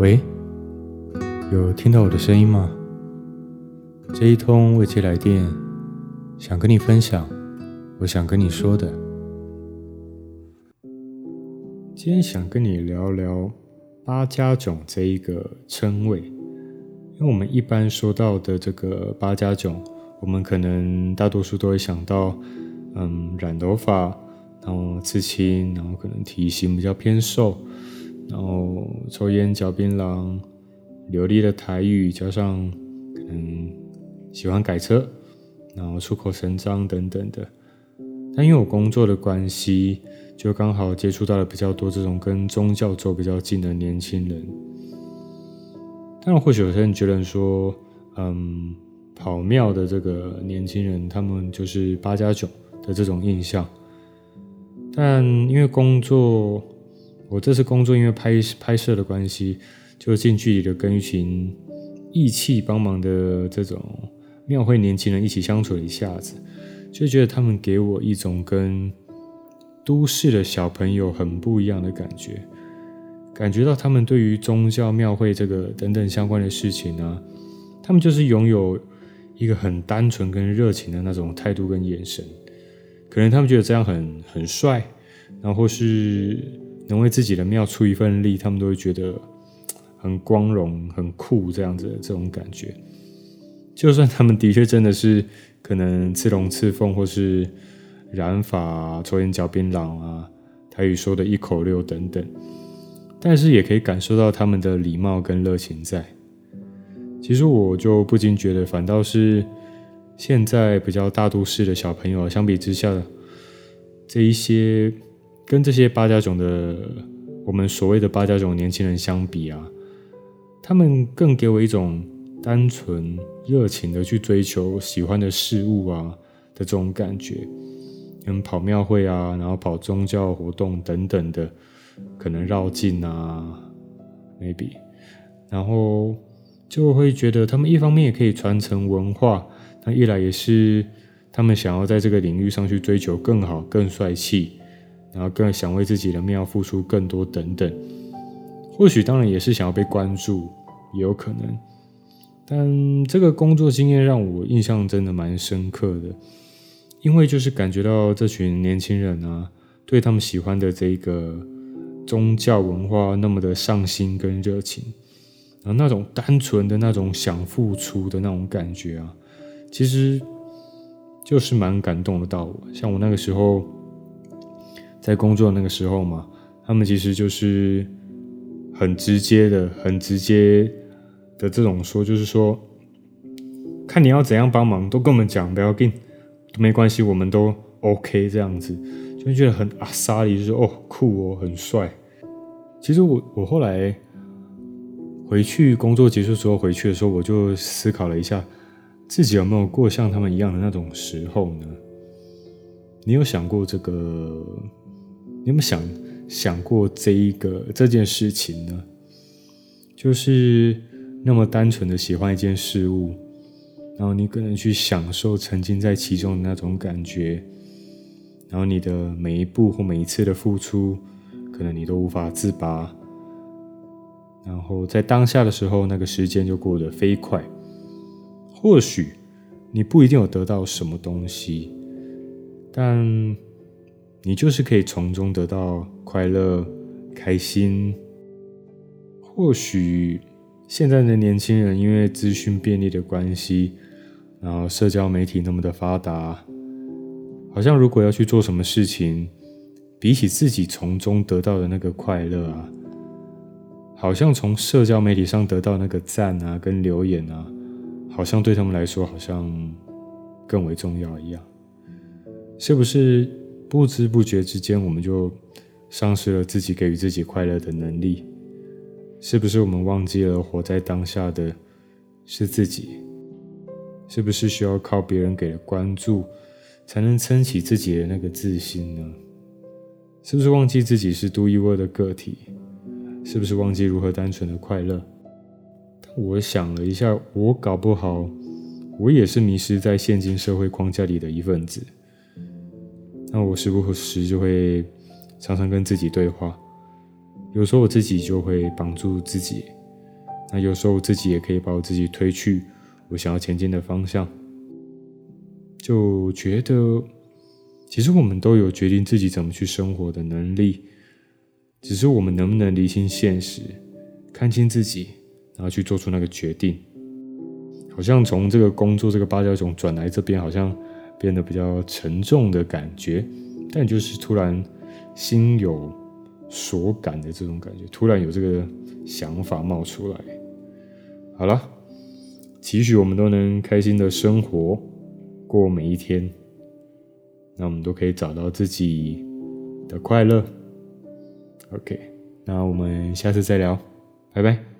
喂，有听到我的声音吗？这一通未接来电，想跟你分享，我想跟你说的。今天想跟你聊聊八家囧这一个称谓，因为我们一般说到的这个八家囧，我们可能大多数都会想到，嗯，染头发，然后刺青，然后可能体型比较偏瘦。然后抽烟、嚼槟榔、流利的台语，加上可能喜欢改车，然后出口成章等等的。但因为我工作的关系，就刚好接触到了比较多这种跟宗教走比较近的年轻人。当然，或许有些人觉得说，嗯，跑庙的这个年轻人，他们就是八加九的这种印象。但因为工作，我这次工作，因为拍拍摄的关系，就近距离的跟一群义气帮忙的这种庙会年轻人一起相处了一下子，就觉得他们给我一种跟都市的小朋友很不一样的感觉，感觉到他们对于宗教庙会这个等等相关的事情呢，他们就是拥有一个很单纯跟热情的那种态度跟眼神，可能他们觉得这样很很帅，然后是。能为自己的庙出一份力，他们都会觉得很光荣、很酷，这样子的这种感觉。就算他们的确真的是可能刺龙刺凤，或是染发、抽烟、嚼槟榔啊，台语说的一口溜等等，但是也可以感受到他们的礼貌跟热情在。其实我就不禁觉得，反倒是现在比较大都市的小朋友，相比之下，这一些。跟这些八家囧的我们所谓的八家囧年轻人相比啊，他们更给我一种单纯热情的去追求喜欢的事物啊的这种感觉。嗯，跑庙会啊，然后跑宗教活动等等的，可能绕境啊，maybe，然后就会觉得他们一方面也可以传承文化，那一来也是他们想要在这个领域上去追求更好、更帅气。然后更想为自己的庙付出更多等等，或许当然也是想要被关注，也有可能。但这个工作经验让我印象真的蛮深刻的，因为就是感觉到这群年轻人啊，对他们喜欢的这个宗教文化那么的上心跟热情，然后那种单纯的那种想付出的那种感觉啊，其实就是蛮感动得到我。像我那个时候。在工作那个时候嘛，他们其实就是很直接的、很直接的这种说，就是说，看你要怎样帮忙，都跟我们讲，不要紧，没关系，我们都 OK 这样子，就觉得很阿莎力，就是哦酷哦，很帅。其实我我后来回去工作结束之后回去的时候，我就思考了一下，自己有没有过像他们一样的那种时候呢？你有想过这个？你有没有想想过这一个这件事情呢？就是那么单纯的喜欢一件事物，然后你可能去享受沉浸在其中的那种感觉，然后你的每一步或每一次的付出，可能你都无法自拔，然后在当下的时候，那个时间就过得飞快。或许你不一定有得到什么东西，但。你就是可以从中得到快乐、开心。或许现在的年轻人因为资讯便利的关系，然后社交媒体那么的发达，好像如果要去做什么事情，比起自己从中得到的那个快乐啊，好像从社交媒体上得到那个赞啊跟留言啊，好像对他们来说好像更为重要一样，是不是？不知不觉之间，我们就丧失了自己给予自己快乐的能力。是不是我们忘记了活在当下的是自己？是不是需要靠别人给的关注，才能撑起自己的那个自信呢？是不是忘记自己是独一无二的个体？是不是忘记如何单纯的快乐？但我想了一下，我搞不好，我也是迷失在现今社会框架里的一份子。那我时不时就会常常跟自己对话，有时候我自己就会绑住自己，那有时候我自己也可以把我自己推去我想要前进的方向。就觉得，其实我们都有决定自己怎么去生活的能力，只是我们能不能理清现实，看清自己，然后去做出那个决定。好像从这个工作这个芭蕉熊转来这边，好像变得比较沉重的感觉，但就是突然心有所感的这种感觉，突然有这个想法冒出来。好了，期许我们都能开心的生活。过每一天，那我们都可以找到自己的快乐。OK，那我们下次再聊，拜拜。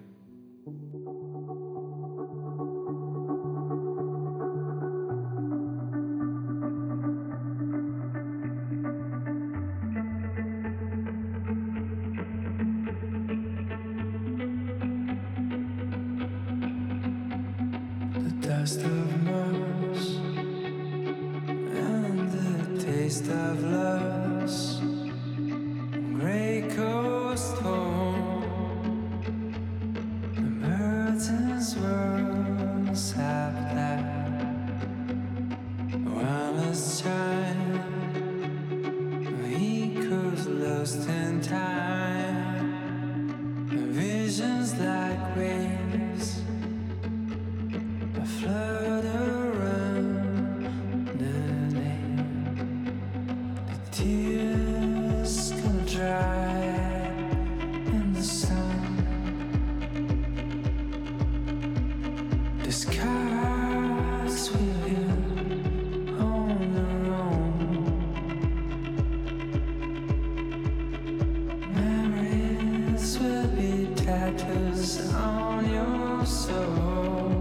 the dust of murse and the taste of loss. Tears gonna dry in the sun. On. Memories will be tattoos on your soul.